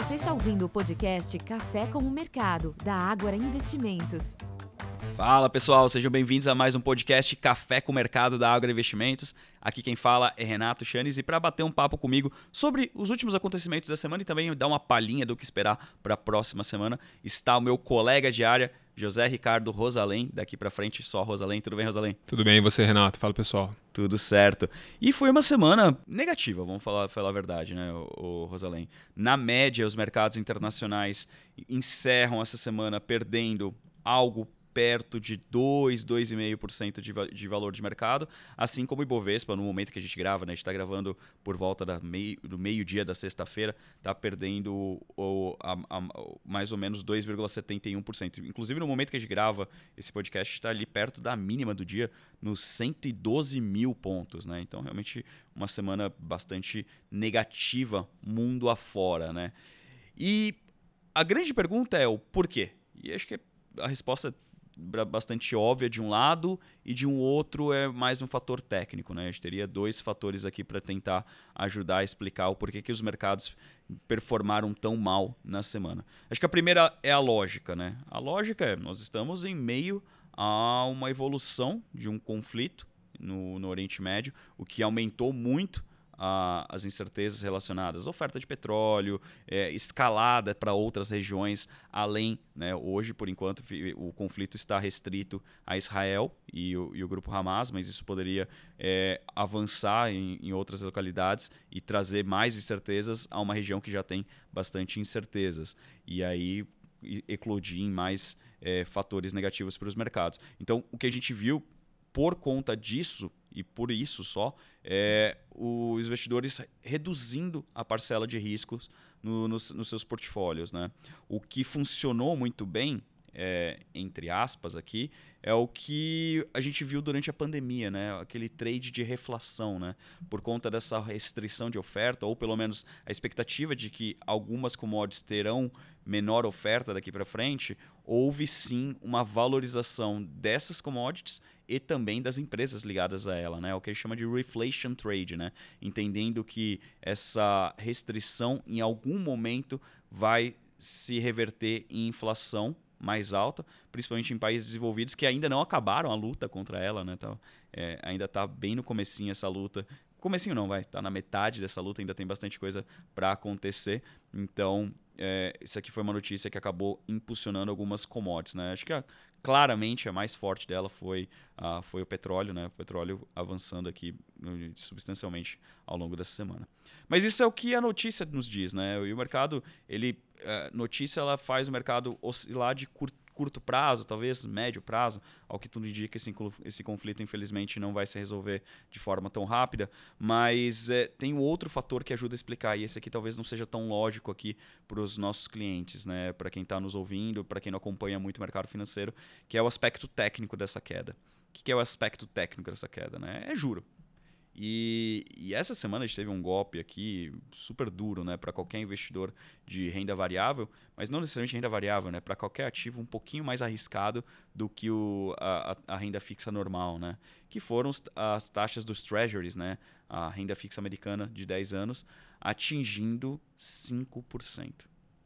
Você está ouvindo o podcast Café com o Mercado, da Ágora Investimentos. Fala pessoal, sejam bem-vindos a mais um podcast Café com o Mercado da Ágora Investimentos. Aqui quem fala é Renato Chanes e para bater um papo comigo sobre os últimos acontecimentos da semana e também dar uma palhinha do que esperar para a próxima semana está o meu colega de área, José Ricardo Rosalém, daqui para frente só Rosalém. Tudo bem, Rosalém? Tudo bem, e você, Renato? Fala, pessoal. Tudo certo. E foi uma semana negativa, vamos falar, falar a verdade, né, o, o Rosalém? Na média, os mercados internacionais encerram essa semana perdendo algo perto de 2, 2,5% de, de valor de mercado, assim como o Ibovespa, no momento que a gente grava, né, a gente está gravando por volta da meio, do meio-dia da sexta-feira, está perdendo o, a, a, mais ou menos 2,71%. Inclusive, no momento que a gente grava esse podcast, está ali perto da mínima do dia, nos 112 mil pontos. Né? Então, realmente, uma semana bastante negativa mundo afora. Né? E a grande pergunta é o porquê. E acho que a resposta bastante óbvia de um lado e de um outro é mais um fator técnico. Né? A gente teria dois fatores aqui para tentar ajudar a explicar o porquê que os mercados performaram tão mal na semana. Acho que a primeira é a lógica. Né? A lógica é, nós estamos em meio a uma evolução de um conflito no, no Oriente Médio, o que aumentou muito a, as incertezas relacionadas à oferta de petróleo, é, escalada para outras regiões, além, né, hoje, por enquanto, o conflito está restrito a Israel e o, e o grupo Hamas, mas isso poderia é, avançar em, em outras localidades e trazer mais incertezas a uma região que já tem bastante incertezas. E aí eclodir em mais é, fatores negativos para os mercados. Então, o que a gente viu por conta disso e por isso só, é, os investidores reduzindo a parcela de riscos no, nos, nos, seus portfólios. Né? O que funcionou muito bem, é, entre aspas aqui, é o que a gente viu durante a pandemia, né? aquele trade de reflação. Né? Por conta dessa restrição de oferta, ou pelo menos a expectativa de que algumas commodities terão menor oferta daqui para frente, houve sim uma valorização dessas commodities e também das empresas ligadas a ela, né? O que gente chama de reflation trade, né? Entendendo que essa restrição em algum momento vai se reverter em inflação mais alta, principalmente em países desenvolvidos que ainda não acabaram a luta contra ela, né? É, ainda está bem no comecinho essa luta. Comecinho não, vai, tá na metade dessa luta, ainda tem bastante coisa para acontecer. Então, é, isso aqui foi uma notícia que acabou impulsionando algumas commodities, né? Acho que a, claramente a mais forte dela foi, uh, foi o petróleo, né? O petróleo avançando aqui substancialmente ao longo dessa semana. Mas isso é o que a notícia nos diz, né? E o mercado, ele, uh, notícia, ela faz o mercado oscilar de curto curto prazo, talvez médio prazo, ao que tudo indica, esse, esse conflito infelizmente não vai se resolver de forma tão rápida, mas é, tem um outro fator que ajuda a explicar, e esse aqui talvez não seja tão lógico aqui para os nossos clientes, né? para quem está nos ouvindo, para quem não acompanha muito o mercado financeiro, que é o aspecto técnico dessa queda. O que é o aspecto técnico dessa queda? Né? É juro. E, e, essa semana a gente teve um golpe aqui super duro né, para qualquer investidor de renda variável, mas não necessariamente renda variável, né, para qualquer ativo um pouquinho mais arriscado do que o, a, a, renda fixa normal, né, que foram as taxas dos treasuries, né, a renda fixa americana de 10 anos, atingindo 5%.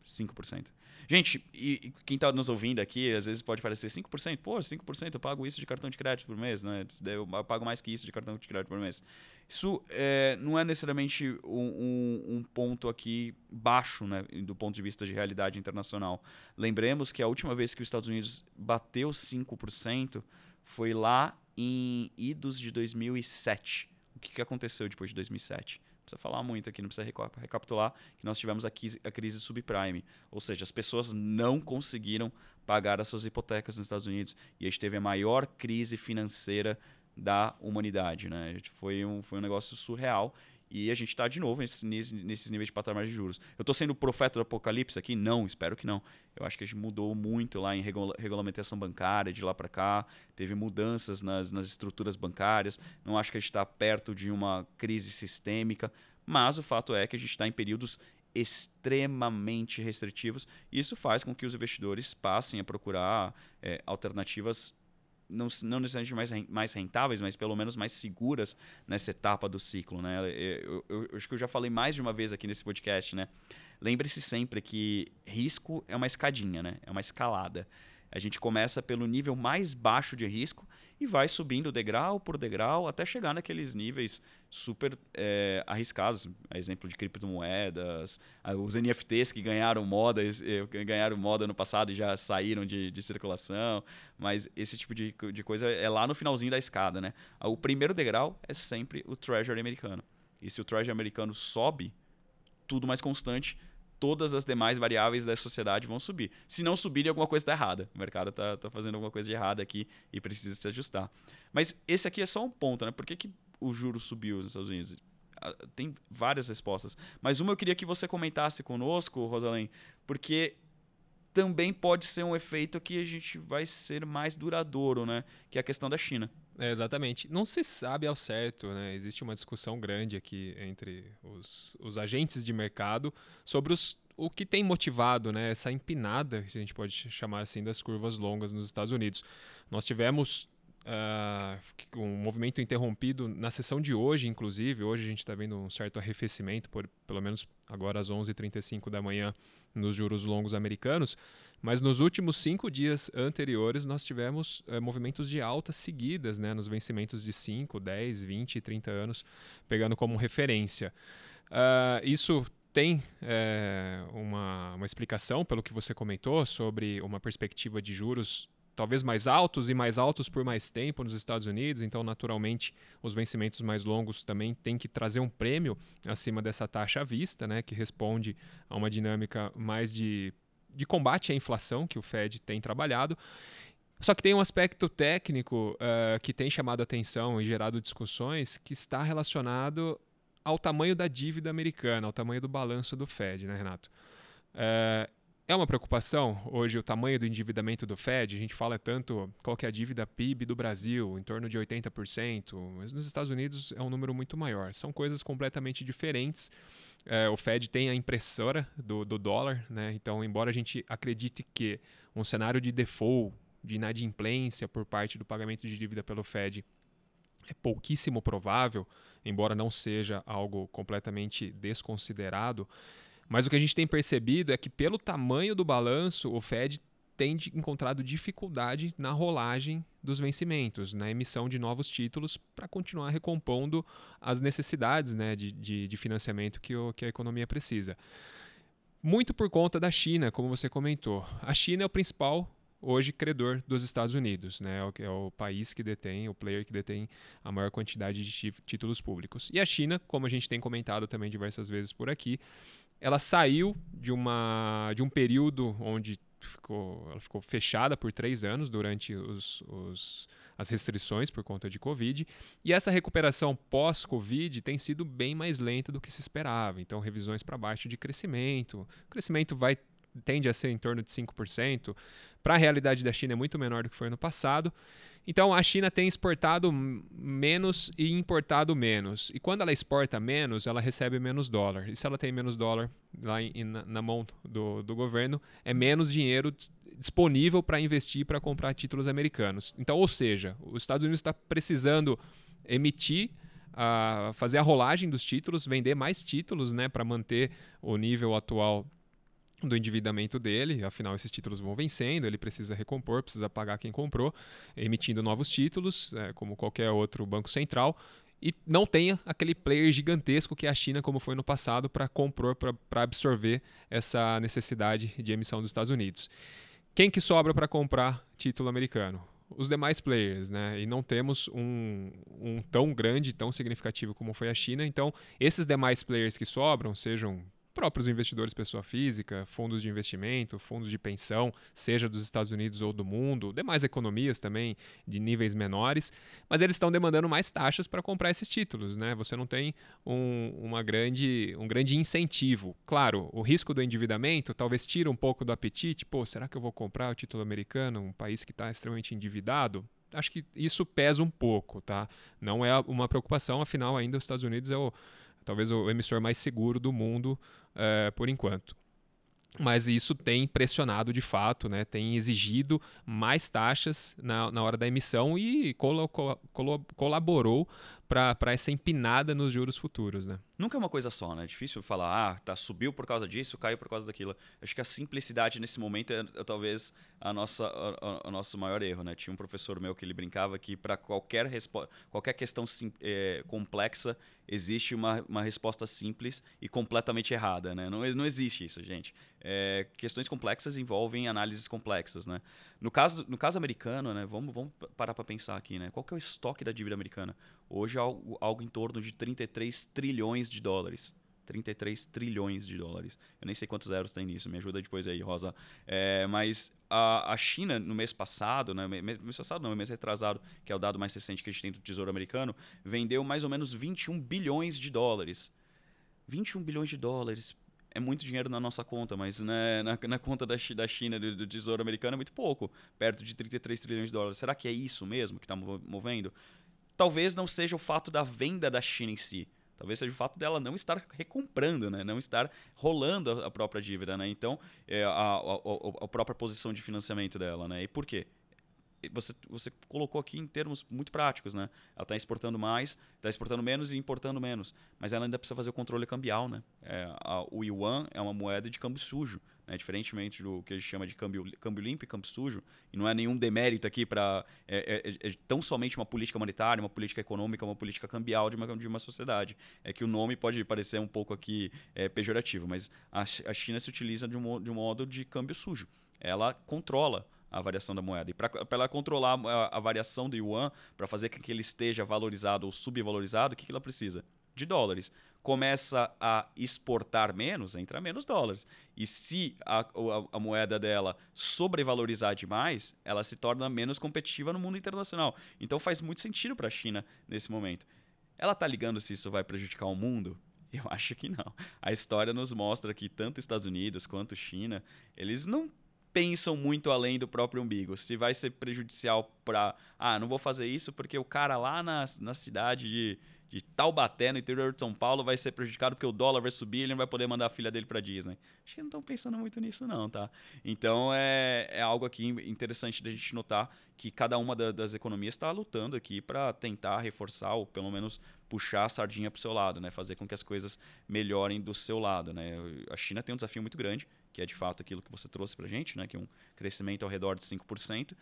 5%. Gente, e, e quem está nos ouvindo aqui, às vezes pode parecer 5%. Pô, 5% eu pago isso de cartão de crédito por mês, né? Eu pago mais que isso de cartão de crédito por mês. Isso é, não é necessariamente um, um, um, ponto aqui baixo, né? Do ponto de vista de realidade internacional. Lembremos que a última vez que os Estados Unidos bateu 5% foi lá em idos de 2007. O que, que aconteceu depois de 2007? Precisa falar muito aqui, não precisa recapitular que nós tivemos a a crise subprime. Ou seja, as pessoas não conseguiram pagar as suas hipotecas nos Estados Unidos e a gente teve a maior crise financeira da humanidade. Né? Foi, um, foi um negócio surreal e a gente está de novo nesses, nesses níveis de patamar de juros. Eu estou sendo profeta do apocalipse aqui? Não, espero que não. Eu acho que a gente mudou muito lá em regulamentação bancária, de lá para cá. Teve mudanças nas, nas estruturas bancárias. Não acho que a gente está perto de uma crise sistêmica. Mas o fato é que a gente está em períodos extremamente restritivos. Isso faz com que os investidores passem a procurar é, alternativas não, não necessariamente mais, mais rentáveis, mas pelo menos mais seguras nessa etapa do ciclo. Né? Eu, eu, eu, acho que eu já falei mais de uma vez aqui nesse podcast. Né? lembre-se sempre que risco é uma escadinha, né? É uma escalada. A gente começa pelo nível mais baixo de risco e vai subindo degrau por degrau até chegar naqueles níveis super é, arriscados. Exemplo de criptomoedas, os NFTs que ganharam moda, eh, ganharam moda no passado e já saíram de, de circulação. Mas esse tipo de, de coisa é lá no finalzinho da escada. Né? O primeiro degrau é sempre o Treasury americano. E se o Treasury americano sobe, tudo mais constante, todas as demais variáveis da sociedade vão subir. Se não subirem, alguma coisa está errada. O mercado está tá fazendo alguma coisa de errada aqui e precisa se ajustar. Mas esse aqui é só um ponto, né? Por que, que o juro subiu nos Estados Unidos? Ah, tem várias respostas. Mas uma eu queria que você comentasse conosco, Rosalém, porque também pode ser um efeito que a gente vai ser mais duradouro, né? Que é a questão da China. É, exatamente. Não se sabe ao certo, né? Existe uma discussão grande aqui entre os, os agentes de mercado sobre os, o que tem motivado né, essa empinada, que a gente pode chamar assim, das curvas longas nos Estados Unidos. Nós tivemos uh, um movimento interrompido na sessão de hoje, inclusive. Hoje a gente está vendo um certo arrefecimento, por, pelo menos agora às 11h35 da manhã, nos juros longos americanos. Mas nos últimos cinco dias anteriores, nós tivemos é, movimentos de alta seguidas, né, nos vencimentos de 5, 10, 20 e 30 anos, pegando como referência. Uh, isso tem é, uma, uma explicação, pelo que você comentou, sobre uma perspectiva de juros talvez mais altos e mais altos por mais tempo nos Estados Unidos, então naturalmente os vencimentos mais longos também têm que trazer um prêmio acima dessa taxa à vista, né, que responde a uma dinâmica mais de de combate à inflação que o Fed tem trabalhado. Só que tem um aspecto técnico uh, que tem chamado atenção e gerado discussões que está relacionado ao tamanho da dívida americana, ao tamanho do balanço do Fed, né, Renato? Uh, é uma preocupação hoje o tamanho do endividamento do Fed. A gente fala tanto qual que é a dívida PIB do Brasil, em torno de 80%, mas nos Estados Unidos é um número muito maior. São coisas completamente diferentes. É, o Fed tem a impressora do, do dólar, né? então, embora a gente acredite que um cenário de default, de inadimplência por parte do pagamento de dívida pelo Fed é pouquíssimo provável, embora não seja algo completamente desconsiderado. Mas o que a gente tem percebido é que, pelo tamanho do balanço, o Fed tem encontrado dificuldade na rolagem dos vencimentos, na emissão de novos títulos para continuar recompondo as necessidades né, de, de, de financiamento que, o, que a economia precisa. Muito por conta da China, como você comentou. A China é o principal hoje credor dos Estados Unidos, né? É o país que detém, o player que detém a maior quantidade de títulos públicos. E a China, como a gente tem comentado também diversas vezes por aqui, ela saiu de, uma, de um período onde ficou, ela ficou fechada por três anos durante os, os, as restrições por conta de Covid. E essa recuperação pós-Covid tem sido bem mais lenta do que se esperava. Então, revisões para baixo de crescimento. O crescimento vai tende a ser em torno de 5%. Para a realidade da China é muito menor do que foi no passado. Então a China tem exportado menos e importado menos. E quando ela exporta menos, ela recebe menos dólar. E se ela tem menos dólar lá em, na, na, mão do, do governo, é menos dinheiro disponível para investir para comprar títulos americanos. Então, ou seja, os Estados Unidos está precisando emitir a fazer a rolagem dos títulos, vender mais títulos, né, para manter o nível atual do endividamento dele, afinal esses títulos vão vencendo, ele precisa recompor, precisa pagar quem comprou, emitindo novos títulos, é, como qualquer outro banco central, e não tenha aquele player gigantesco que é a China, como foi no passado, para compor, para absorver essa necessidade de emissão dos Estados Unidos. Quem que sobra para comprar título americano? Os demais players, né? E não temos um, um tão grande, tão significativo como foi a China. Então, esses demais players que sobram, sejam próprios investidores pessoa física, fundos de investimento, fundos de pensão, seja dos Estados Unidos ou do mundo, demais economias também de níveis menores, mas eles estão demandando mais taxas para comprar esses títulos, né? Você não tem um, uma grande, um grande incentivo. Claro, o risco do endividamento talvez tire um pouco do apetite. Pô, será que eu vou comprar o título americano, um país que está extremamente endividado? Acho que isso pesa um pouco, tá? Não é uma preocupação, afinal, ainda os Estados Unidos é o talvez o emissor mais seguro do mundo é, por enquanto. Mas isso tem pressionado de fato, né? tem exigido mais taxas na, na hora da emissão e colo, colaborou para essa empinada nos juros futuros, né? Nunca é uma coisa só, né? É difícil falar, ah, tá, subiu por causa disso, caiu por causa daquilo. Acho que a simplicidade nesse momento é, é talvez a nossa, a, nosso maior erro, né? Tinha um professor meu que ele brincava que para qualquer, qualquer questão é, complexa existe uma, uma resposta simples e completamente errada, né? Não, não existe isso, gente. É, questões complexas envolvem análises complexas, né? No caso, no caso americano, né? Vamos, vamos parar para pensar aqui, né? Qual que é o estoque da dívida americana? Hoje é algo, algo em torno de 33 trilhões de dólares. 33 trilhões de dólares. Eu nem sei quantos zeros tem nisso, me ajuda depois aí, Rosa. É, mas a, a China, no mês passado, né, mês passado não, mês retrasado, que é o dado mais recente que a gente tem do Tesouro Americano, vendeu mais ou menos 21 bilhões de dólares. 21 bilhões de dólares. É muito dinheiro na nossa conta, mas né, na, na, conta da, da China, do, do, Tesouro Americano, é muito pouco. Perto de 33 trilhões de dólares. Será que é isso mesmo que está movendo? Talvez não seja o fato da venda da China em si Talvez seja o fato dela não estar recomprando, né? não estar rolando a própria dívida. Né? Então, é a, a, a, própria posição de financiamento dela. Né? E por quê? Você, você colocou aqui em termos muito práticos, né? Ela está exportando mais, está exportando menos e importando menos. Mas ela ainda precisa fazer o controle cambial, né? É, o yuan é uma moeda de câmbio sujo. Né? Diferentemente do que a gente chama de câmbio, câmbio limpo e câmbio sujo, e não é nenhum demérito aqui para. É, é, é, tão somente uma política monetária, uma política econômica, uma política cambial de uma, de uma sociedade. É que o nome pode parecer um pouco aqui é, pejorativo, mas a, a China se utiliza de um, de um modo de câmbio sujo. Ela controla a variação da moeda. E para ela controlar a, a, variação do yuan, para fazer com que ele esteja valorizado ou subvalorizado, o que, que ela precisa? De dólares começa a exportar menos, entra menos dólares. E se a, a, a, moeda dela sobrevalorizar demais, ela se torna menos competitiva no mundo internacional. Então faz muito sentido para a China nesse momento. Ela está ligando se isso vai prejudicar o mundo? Eu acho que não. A história nos mostra que tanto Estados Unidos quanto China, eles não pensam muito além do próprio umbigo. Se vai ser prejudicial para, ah, não vou fazer isso porque o cara lá na, na cidade de de Taubaté, no interior de São Paulo, vai ser prejudicado porque o dólar vai subir e ele não vai poder mandar a filha dele para Disney. Acho que não estão pensando muito nisso, não, tá? Então é, é algo aqui interessante da gente notar que cada uma da, das economias está lutando aqui para tentar reforçar ou pelo menos puxar a sardinha para o seu lado, né? Fazer com que as coisas melhorem do seu lado, né? A China tem um desafio muito grande, que é de fato aquilo que você trouxe para gente, né? Que é um crescimento ao redor de 5%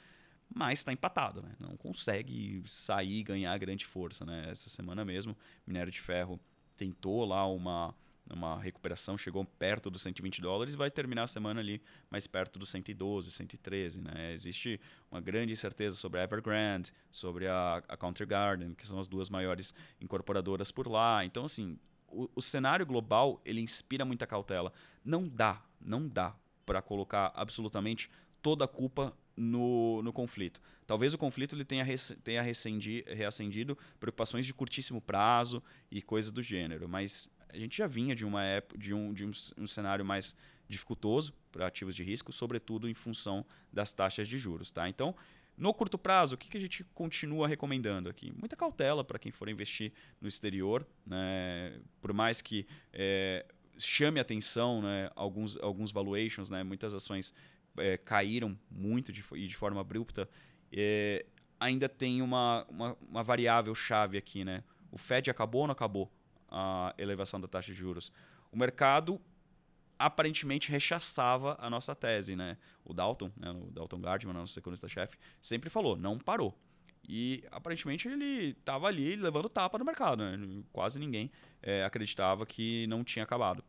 mas está empatado, né? não consegue sair e ganhar grande força. Né? Essa semana mesmo, minério de ferro tentou lá uma, uma recuperação, chegou perto dos 120 dólares vai terminar a semana ali mais perto dos 112, 113. Né? Existe uma grande incerteza sobre a Evergrande, sobre a, a Country Garden, que são as duas maiores incorporadoras por lá. Então, assim, o, o cenário global ele inspira muita cautela. Não dá, não dá para colocar absolutamente toda a culpa no, no conflito. Talvez o conflito ele tenha, tenha reacendido preocupações de curtíssimo prazo e coisas do gênero, mas a gente já vinha de uma época, de um, de um, um cenário mais dificultoso para ativos de risco, sobretudo em função das taxas de juros. Tá? Então, no curto prazo, o que, que a gente continua recomendando aqui? Muita cautela para quem for investir no exterior, né? por mais que é, chame atenção né? alguns, alguns valuations, né? muitas ações é, caíram muito de, e de forma abrupta, é, ainda tem uma, uma, uma, variável chave aqui. Né? O Fed acabou ou não acabou a elevação da taxa de juros? O mercado aparentemente rechaçava a nossa tese. Né? O Dalton, né, o Dalton Gardman, nosso economista-chefe, sempre falou, não parou. E aparentemente ele estava ali levando tapa no mercado. Né? Quase ninguém é, acreditava que não tinha acabado.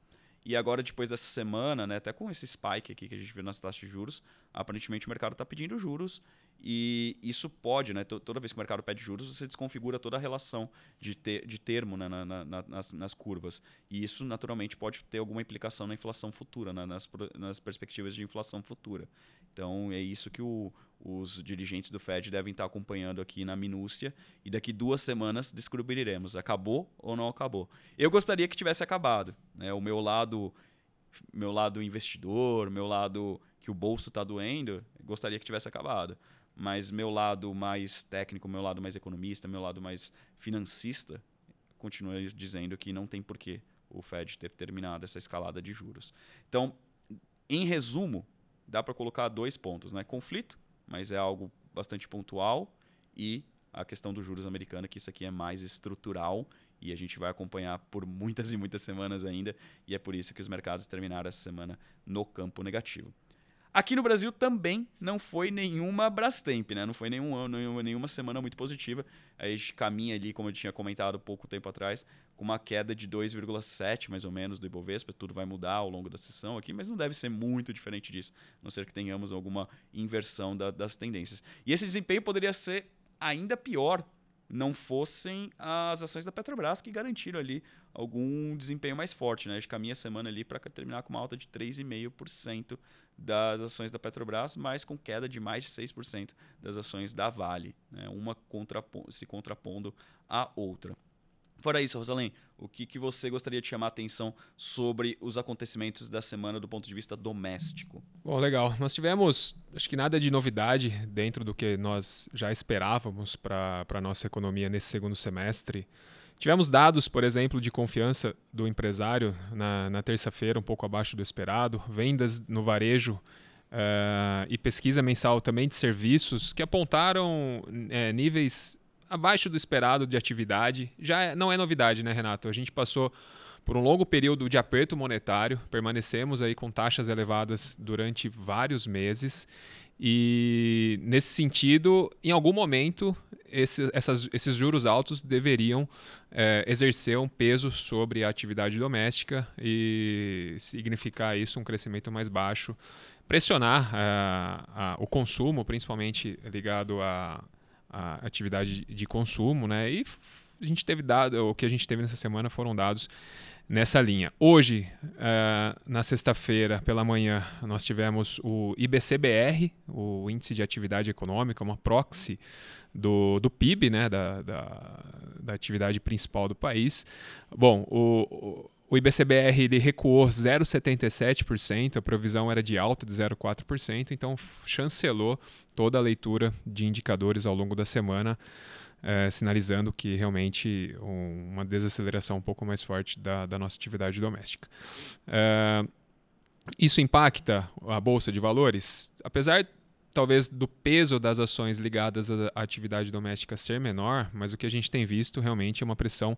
E agora, depois dessa semana, né, até com esse spike aqui que a gente viu nas taxas de juros, aparentemente o mercado está pedindo juros e isso pode, né, toda vez que o mercado pede juros, você desconfigura toda a relação de, ter, de termo né, na, na, nas, nas, curvas. E isso, naturalmente, pode ter alguma implicação na inflação futura, né, nas, nas perspectivas de inflação futura. Então, é isso que o, os dirigentes do Fed devem estar acompanhando aqui na minúcia e daqui duas semanas descobriremos acabou ou não acabou. Eu gostaria que tivesse acabado, né? O meu lado, meu lado investidor, meu lado que o bolso está doendo, gostaria que tivesse acabado. Mas meu lado mais técnico, meu lado mais economista, meu lado mais financista, continua dizendo que não tem porquê o Fed ter terminado essa escalada de juros. Então, em resumo, dá para colocar dois pontos, né? Conflito mas é algo bastante pontual e a questão dos juros americana, que isso aqui é mais estrutural e a gente vai acompanhar por muitas e muitas semanas ainda, e é por isso que os mercados terminaram essa semana no campo negativo. Aqui no Brasil também não foi nenhuma Brastemp, né? Não foi nenhum, nenhuma, nenhuma semana muito positiva. A gente caminha ali, como eu tinha comentado pouco tempo atrás, com uma queda de 2,7 mais ou menos do Ibovespa. Tudo vai mudar ao longo da sessão aqui, mas não deve ser muito diferente disso, a não ser que tenhamos alguma inversão da, das tendências. E esse desempenho poderia ser ainda pior não fossem as ações da Petrobras que garantiram ali algum desempenho mais forte. Né? A gente caminha a semana ali para terminar com uma alta de 3,5% das ações da Petrobras, mas com queda de mais de 6% das ações da Vale, né? uma contrapon se contrapondo à outra. Fora isso, Rosalém, o que, que você gostaria de chamar a atenção sobre os acontecimentos da semana do ponto de vista doméstico? Bom, legal. Nós tivemos, acho que nada de novidade dentro do que nós já esperávamos para a nossa economia nesse segundo semestre. Tivemos dados, por exemplo, de confiança do empresário na, na terça-feira, um pouco abaixo do esperado, vendas no varejo uh, e pesquisa mensal também de serviços que apontaram é, níveis abaixo do esperado de atividade. Já é, não é novidade, né, Renato? A gente passou por um longo período de aperto monetário, permanecemos aí com taxas elevadas durante vários meses e nesse sentido, em algum momento, esse, essas, esses juros altos deveriam é, exercer um peso sobre a atividade doméstica e significar isso um crescimento mais baixo, pressionar uh, uh, o consumo, principalmente ligado à, à atividade de consumo, né? E a gente teve dado, o que a gente teve nessa semana foram dados nessa linha. Hoje, uh, na sexta-feira, pela manhã, nós tivemos o IBCBR, o Índice de Atividade Econômica, uma proxy do, do PIB, né, da, da, da atividade principal do país. Bom, o, o IBCBR ele recuou 0,77%, a provisão era de alta de 0,4%, então chancelou toda a leitura de indicadores ao longo da semana é, sinalizando que realmente um, uma desaceleração um pouco mais forte da, da nossa atividade doméstica. É, isso impacta a bolsa de valores? Apesar talvez do peso das ações ligadas à atividade doméstica ser menor, mas o que a gente tem visto realmente é uma pressão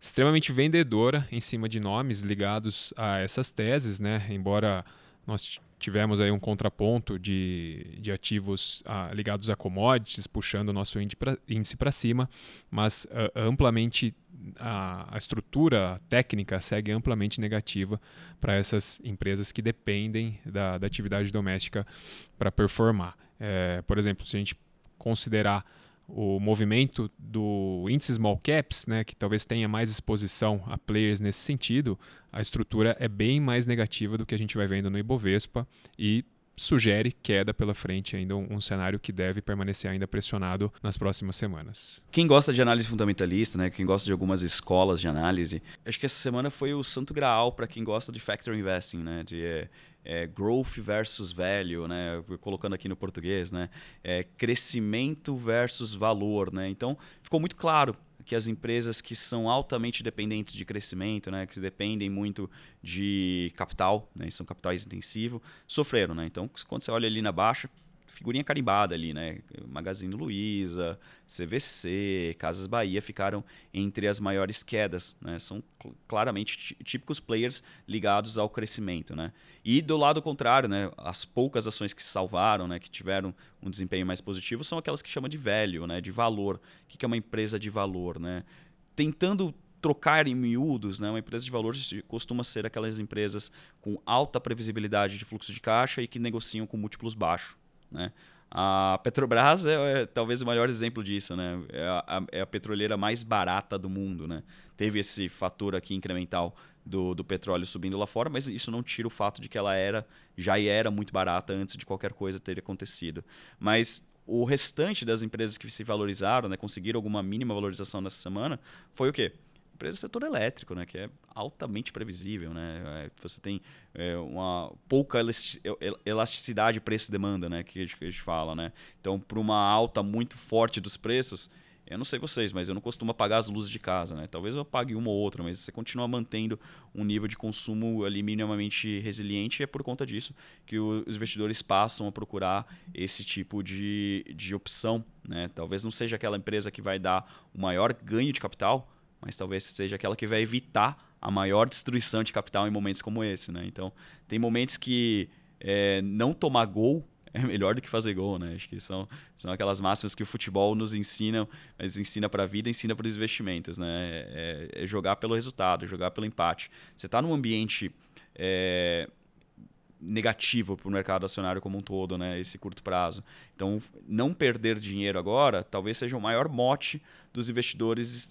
extremamente vendedora em cima de nomes ligados a essas teses, né? Embora nós tivemos aí um contraponto de, de ativos ah, ligados a commodities, puxando o nosso índice para cima, mas ah, amplamente a, a, estrutura técnica segue amplamente negativa para essas empresas que dependem da, da atividade doméstica para performar. É, por exemplo, se a gente considerar o movimento do índice small caps, né, que talvez tenha mais exposição a players nesse sentido, a estrutura é bem mais negativa do que a gente vai vendo no Ibovespa e sugere queda pela frente, ainda um, cenário que deve permanecer ainda pressionado nas próximas semanas. Quem gosta de análise fundamentalista, né, quem gosta de algumas escolas de análise, acho que essa semana foi o santo graal para quem gosta de factor investing, né, de é, growth versus value, né? colocando aqui no português, né? É, crescimento versus valor. Né? Então, ficou muito claro que as empresas que são altamente dependentes de crescimento, né, que dependem muito de capital, né, são capitais intensivos, sofreram. Né? Então, quando você olha ali na baixa, figurinha carimbada ali, né? Magazine Luiza, CVC, Casas Bahia ficaram entre as maiores quedas, né? São claramente típicos players ligados ao crescimento, né? E do lado contrário, né? As poucas ações que se salvaram, né? Que tiveram um desempenho mais positivo são aquelas que chama de velho, né? De valor. O que é uma empresa de valor, né? Tentando trocar em miúdos, né? Uma empresa de valores costuma ser aquelas empresas com alta previsibilidade de fluxo de caixa e que negociam com múltiplos baixos. Né? A Petrobras é, é, talvez o maior exemplo disso, né? É a, é a, petroleira mais barata do mundo, né? Teve esse fator aqui incremental do, do petróleo subindo lá fora, mas isso não tira o fato de que ela era já era muito barata antes de qualquer coisa ter acontecido. Mas o restante das empresas que se valorizaram, né, conseguiram alguma mínima valorização nessa semana, foi o quê? Empresa do setor elétrico, né, que é altamente previsível. Né? É, você tem é, uma pouca elasticidade preço-demanda, né, que a, gente, que a gente fala. Né? Então, para uma alta muito forte dos preços, eu não sei vocês, mas eu não costumo apagar as luzes de casa, né? Talvez eu apague uma ou outra, mas você continua mantendo um nível de consumo ali minimamente resiliente e é por conta disso que os investidores passam a procurar esse tipo de, de opção, né? Talvez não seja aquela empresa que vai dar o maior ganho de capital, mas talvez seja aquela que vai evitar a maior destruição de capital em momentos como esse, né? Então, tem momentos que é, não tomar gol é melhor do que fazer gol, né? Acho que são, são aquelas máximas que o futebol nos ensina, mas ensina para a vida, ensina para os investimentos, né? É, é, jogar pelo resultado, jogar pelo empate. Você está num ambiente é, negativo para o mercado acionário como um todo, né? Esse curto prazo. Então, não perder dinheiro agora talvez seja o maior mote dos investidores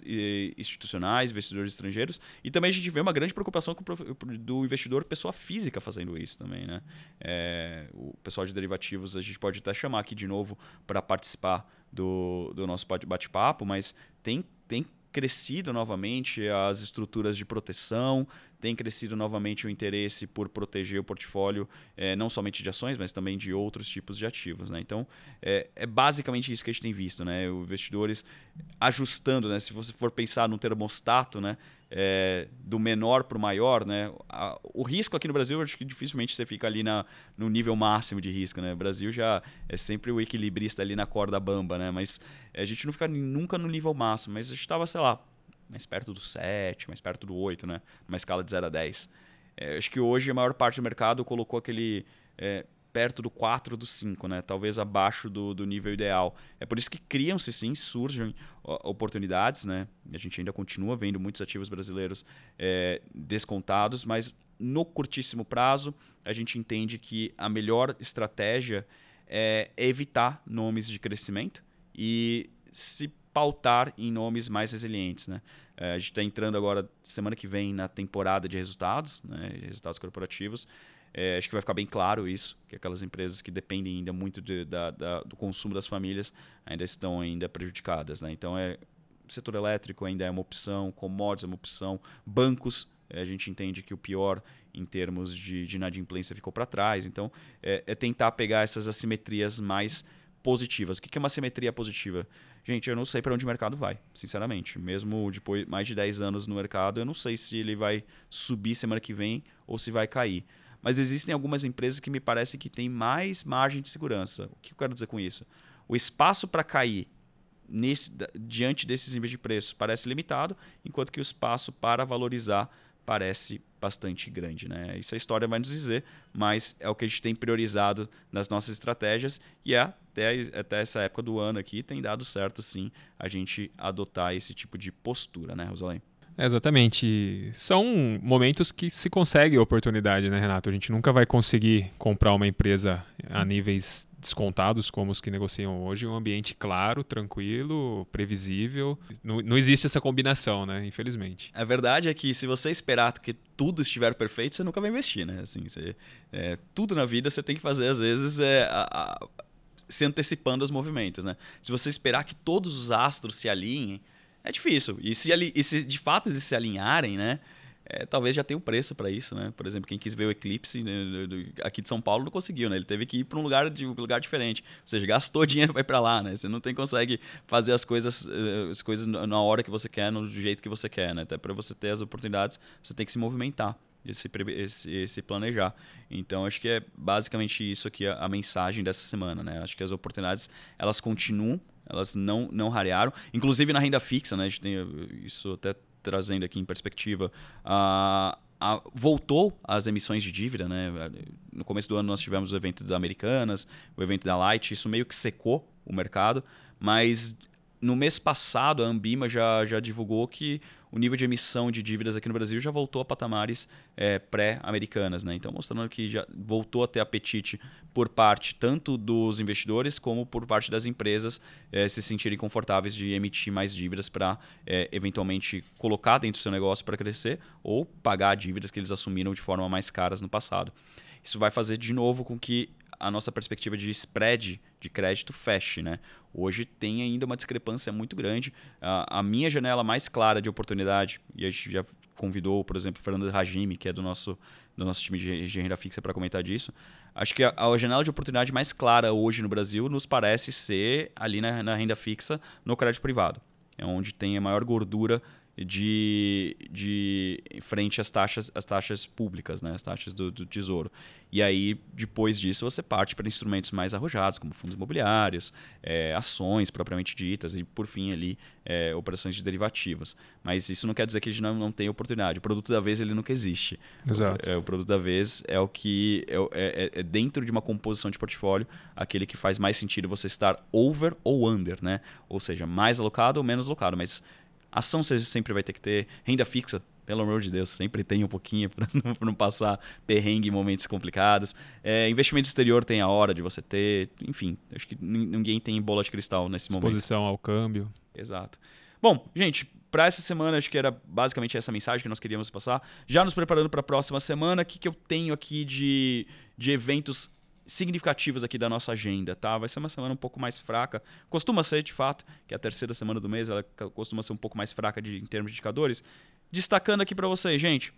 institucionais, investidores estrangeiros. E também a gente vê uma grande preocupação do investidor pessoa física fazendo isso também. Né? É, o pessoal de derivativos a gente pode até chamar aqui de novo para participar do, do nosso bate-papo, mas tem, tem crescido novamente as estruturas de proteção, tem crescido novamente o interesse por proteger o portfólio, é, não somente de ações, mas também de outros tipos de ativos. Né? Então, é, é, basicamente isso que a gente tem visto. Né? Investidores ajustando, né? se você for pensar no termostato, né? É, do menor para o maior, né? A, o risco aqui no Brasil, acho que dificilmente você fica ali na, no nível máximo de risco, né? O Brasil já é sempre o equilibrista ali na corda bamba, né? Mas a gente não fica nunca no nível máximo, mas a gente estava, sei lá, mais perto do 7, mais perto do 8, né? Numa escala de 0 a 10. É, acho que hoje a maior parte do mercado colocou aquele é, perto do 4 do 5, né? talvez abaixo do, do nível ideal. É por isso que criam-se sim, surgem oportunidades. Né? A gente ainda continua vendo muitos ativos brasileiros é, descontados, mas no curtíssimo prazo a gente entende que a melhor estratégia é evitar nomes de crescimento e se pautar em nomes mais resilientes. Né? É, a gente está entrando agora, semana que vem, na temporada de resultados, né? resultados corporativos. É, acho que vai ficar bem claro isso, que aquelas empresas que dependem ainda muito de, da, da, do consumo das famílias ainda estão ainda prejudicadas. Né? Então, é, setor elétrico ainda é uma opção, commodities é uma opção, bancos, é, a gente entende que o pior em termos de, de inadimplência ficou para trás. Então, é, é tentar pegar essas assimetrias mais positivas. O que é uma simetria positiva? Gente, eu não sei para onde o mercado vai, sinceramente. Mesmo depois mais de 10 anos no mercado, eu não sei se ele vai subir semana que vem ou se vai cair. Mas existem algumas empresas que me parecem que têm mais margem de segurança. O que eu quero dizer com isso? O espaço para cair nesse, diante desses níveis de preços parece limitado, enquanto que o espaço para valorizar parece bastante grande. Né? Isso a história vai nos dizer, mas é o que a gente tem priorizado nas nossas estratégias e é até, até essa época do ano aqui tem dado certo sim a gente adotar esse tipo de postura, né, Rosalém? exatamente. São momentos que se consegue oportunidade, né, Renato? A gente nunca vai conseguir comprar uma empresa a níveis descontados como os que negociam hoje, um ambiente claro, tranquilo, previsível. Não, não existe essa combinação, né? Infelizmente. A verdade é que se você esperar que tudo estiver perfeito, você nunca vai investir, né? Assim, você, é, tudo na vida você tem que fazer, às vezes, é, a, a, se antecipando aos movimentos, né? Se você esperar que todos os astros se alinhem, é difícil. E se, ali, e se de fato eles se alinharem, né? É, talvez já tenha um preço para isso, né? Por exemplo, quem quis ver o eclipse né, aqui de São Paulo não conseguiu, né? Ele teve que ir para um lugar, de, um lugar diferente. Ou seja, gastou dinheiro para ir para lá, né? Você não tem consegue fazer as coisas, eh, as coisas na hora que você quer, no jeito que você quer, né? Até para você ter as oportunidades, você tem que se movimentar. E se, se, planejar. Então, acho que é basicamente isso aqui a, a mensagem dessa semana, né? Acho que as oportunidades, elas continuam, elas não, não rarearam. Inclusive na renda fixa, né? A gente tem isso até trazendo aqui em perspectiva. Uh, uh, voltou as emissões de dívida, né? No começo do ano nós tivemos o evento da Americanas, o evento da Light, isso meio que secou o mercado, mas no mês passado a Ambima já, já divulgou que o nível de emissão de dívidas aqui no Brasil já voltou a patamares é, pré-americanas. Né? Então, mostrando que já voltou a ter apetite por parte tanto dos investidores como por parte das empresas é, se sentirem confortáveis de emitir mais dívidas para é, eventualmente colocar dentro do seu negócio para crescer ou pagar dívidas que eles assumiram de forma mais caras no passado. Isso vai fazer de novo com que a nossa perspectiva de spread de crédito feche. Né? Hoje tem ainda uma discrepância muito grande. A, minha janela mais clara de oportunidade, e a gente já convidou, por exemplo, o Fernando Rajimi, que é do nosso, do nosso time de, de renda fixa, para comentar disso. Acho que a, a, janela de oportunidade mais clara hoje no Brasil nos parece ser ali na, na renda fixa, no crédito privado. é onde tem a maior gordura de, de frente às taxas, às taxas públicas, né? as taxas do, do tesouro. E aí, depois disso, você parte para instrumentos mais arrojados, como fundos imobiliários, é, ações propriamente ditas e, por fim, ali, é, operações de derivativos. Mas isso não quer dizer que a gente não, não tem oportunidade. O produto da vez ele nunca existe. Exato. O, é, o produto da vez é o que é, é, é, dentro de uma composição de portfólio aquele que faz mais sentido você estar over ou under, né? Ou seja, mais alocado ou menos alocado. Mas Ação você sempre vai ter que ter. Renda fixa, pelo amor de Deus, sempre tem um pouquinho para não, não, passar perrengue em momentos complicados. É, investimento exterior tem a hora de você ter. Enfim, acho que ninguém tem bola de cristal nesse Exposição momento. Exposição ao câmbio. Exato. Bom, gente, para essa semana, acho que era basicamente essa mensagem que nós queríamos passar. Já nos preparando para a próxima semana, o que, que eu tenho aqui de, de eventos significativos aqui da nossa agenda, tá? Vai ser uma semana um pouco mais fraca. Costuma ser, de fato, que a terceira semana do mês, ela costuma ser um pouco mais fraca de, em termos de indicadores. Destacando aqui para vocês, gente, uh,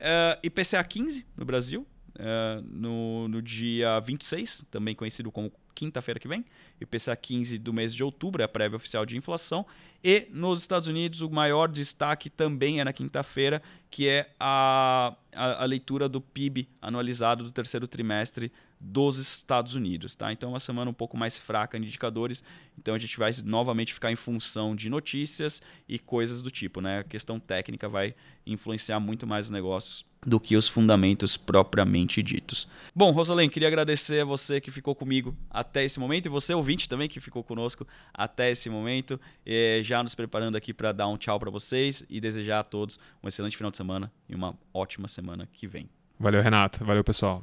é, IPCA 15 no Brasil, uh, no, no dia 26, também conhecido como quinta-feira que vem. IPCA 15 do mês de outubro é a prévia oficial de inflação. E nos Estados Unidos, o maior destaque também é na quinta-feira, que é a, a, a, leitura do PIB anualizado do terceiro trimestre dos Estados Unidos. Tá? Então, é uma semana um pouco mais fraca em indicadores. Então, a gente vai novamente ficar em função de notícias e coisas do tipo. Né? A questão técnica vai influenciar muito mais os negócios do que os fundamentos propriamente ditos. Bom, Rosalém, queria agradecer a você que ficou comigo até esse momento e você ouvinte também que ficou conosco até esse momento, e já nos preparando aqui para dar um tchau para vocês e desejar a todos um excelente final de semana e uma ótima semana que vem. Valeu, Renato. Valeu, pessoal.